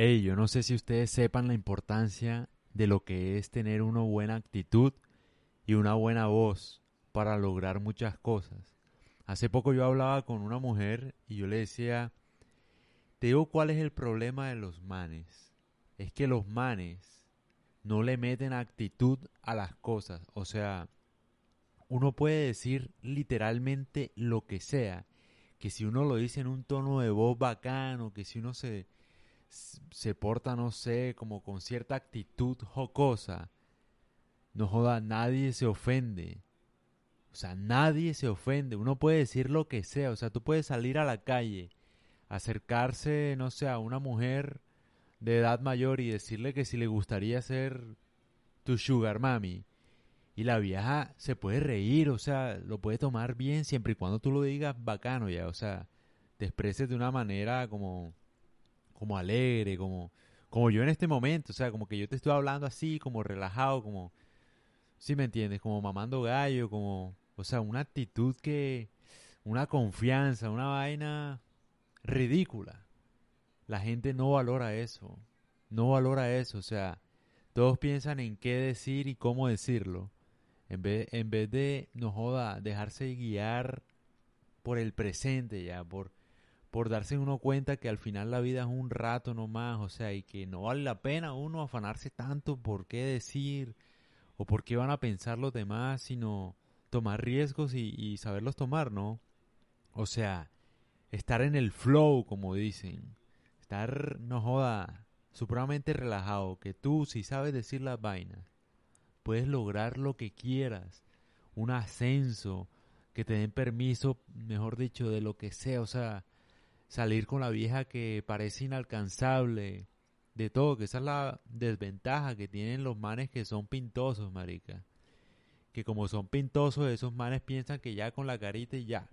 Hey, yo no sé si ustedes sepan la importancia de lo que es tener una buena actitud y una buena voz para lograr muchas cosas. Hace poco yo hablaba con una mujer y yo le decía, te digo cuál es el problema de los manes. Es que los manes no le meten actitud a las cosas. O sea, uno puede decir literalmente lo que sea. Que si uno lo dice en un tono de voz bacano, que si uno se, se porta, no sé, como con cierta actitud jocosa, no joda, nadie se ofende. O sea, nadie se ofende. Uno puede decir lo que sea. O sea, tú puedes salir a la calle, acercarse, no sé, a una mujer de edad mayor y decirle que si le gustaría ser tu sugar mami. Y la vieja se puede reír, o sea, lo puede tomar bien siempre y cuando tú lo digas bacano ya, o sea, te de una manera como, como alegre, como, como yo en este momento, o sea, como que yo te estoy hablando así, como relajado, como, si me entiendes, como mamando gallo, como, o sea, una actitud que, una confianza, una vaina ridícula. La gente no valora eso, no valora eso, o sea, todos piensan en qué decir y cómo decirlo. En vez, en vez de, no joda, dejarse guiar por el presente ya, por, por darse uno cuenta que al final la vida es un rato nomás, o sea, y que no vale la pena uno afanarse tanto por qué decir o por qué van a pensar los demás, sino tomar riesgos y, y saberlos tomar, ¿no? O sea, estar en el flow, como dicen, estar, no joda, supremamente relajado, que tú si sabes decir las vainas, puedes lograr lo que quieras, un ascenso, que te den permiso, mejor dicho, de lo que sea, o sea, salir con la vieja que parece inalcanzable, de todo, que esa es la desventaja que tienen los manes que son pintosos, marica. Que como son pintosos, esos manes piensan que ya con la carita y ya.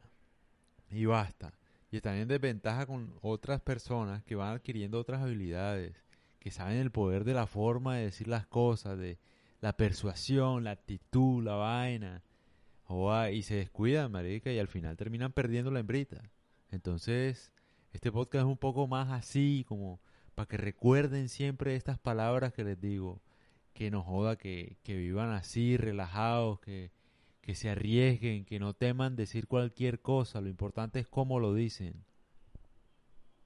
Y basta. Y están en desventaja con otras personas que van adquiriendo otras habilidades, que saben el poder de la forma de decir las cosas, de la persuasión, la actitud, la vaina. y se descuidan, marica, y al final terminan perdiendo la hembrita. Entonces, este podcast es un poco más así, como para que recuerden siempre estas palabras que les digo. Que no joda, que, que vivan así, relajados, que, que se arriesguen, que no teman decir cualquier cosa. Lo importante es cómo lo dicen.